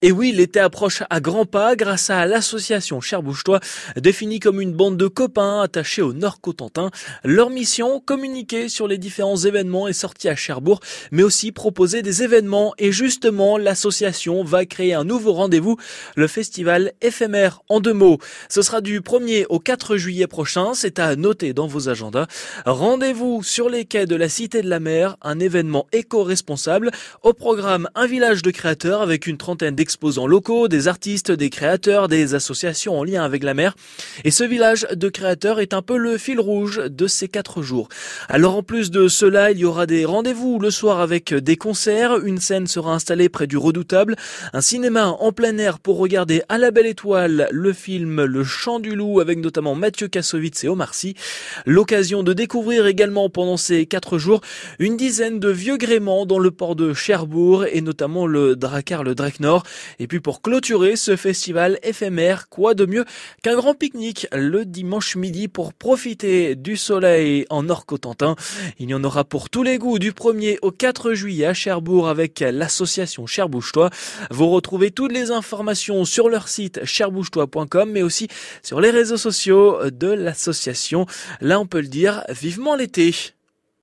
Et oui, l'été approche à grands pas grâce à l'association Cher Bouge-toi, définie comme une bande de copains attachés au Nord Cotentin. Leur mission, communiquer sur les différents événements et sorties à Cherbourg, mais aussi proposer des événements. Et justement, l'association va créer un nouveau rendez-vous, le festival éphémère en deux mots. Ce sera du 1er au 4 juillet prochain, c'est à noter dans vos agendas. Rendez-vous sur les quais de la Cité de la Mer, un événement éco-responsable. Au programme, un village de créateurs avec une trentaine exposants locaux, des artistes, des créateurs, des associations en lien avec la mer. Et ce village de créateurs est un peu le fil rouge de ces quatre jours. Alors en plus de cela, il y aura des rendez-vous le soir avec des concerts, une scène sera installée près du redoutable, un cinéma en plein air pour regarder à la belle étoile le film Le Chant du Loup avec notamment Mathieu Kassovitz et Omar Sy. L'occasion de découvrir également pendant ces quatre jours une dizaine de vieux gréments dans le port de Cherbourg et notamment le Dracar, le Nord. Et puis pour clôturer ce festival éphémère, quoi de mieux qu'un grand pique-nique le dimanche midi pour profiter du soleil en Nord-Cotentin. Il y en aura pour tous les goûts du 1er au 4 juillet à Cherbourg avec l'association Cherbouche-toi. Vous retrouvez toutes les informations sur leur site cherbouche-toi.com mais aussi sur les réseaux sociaux de l'association. Là on peut le dire, vivement l'été.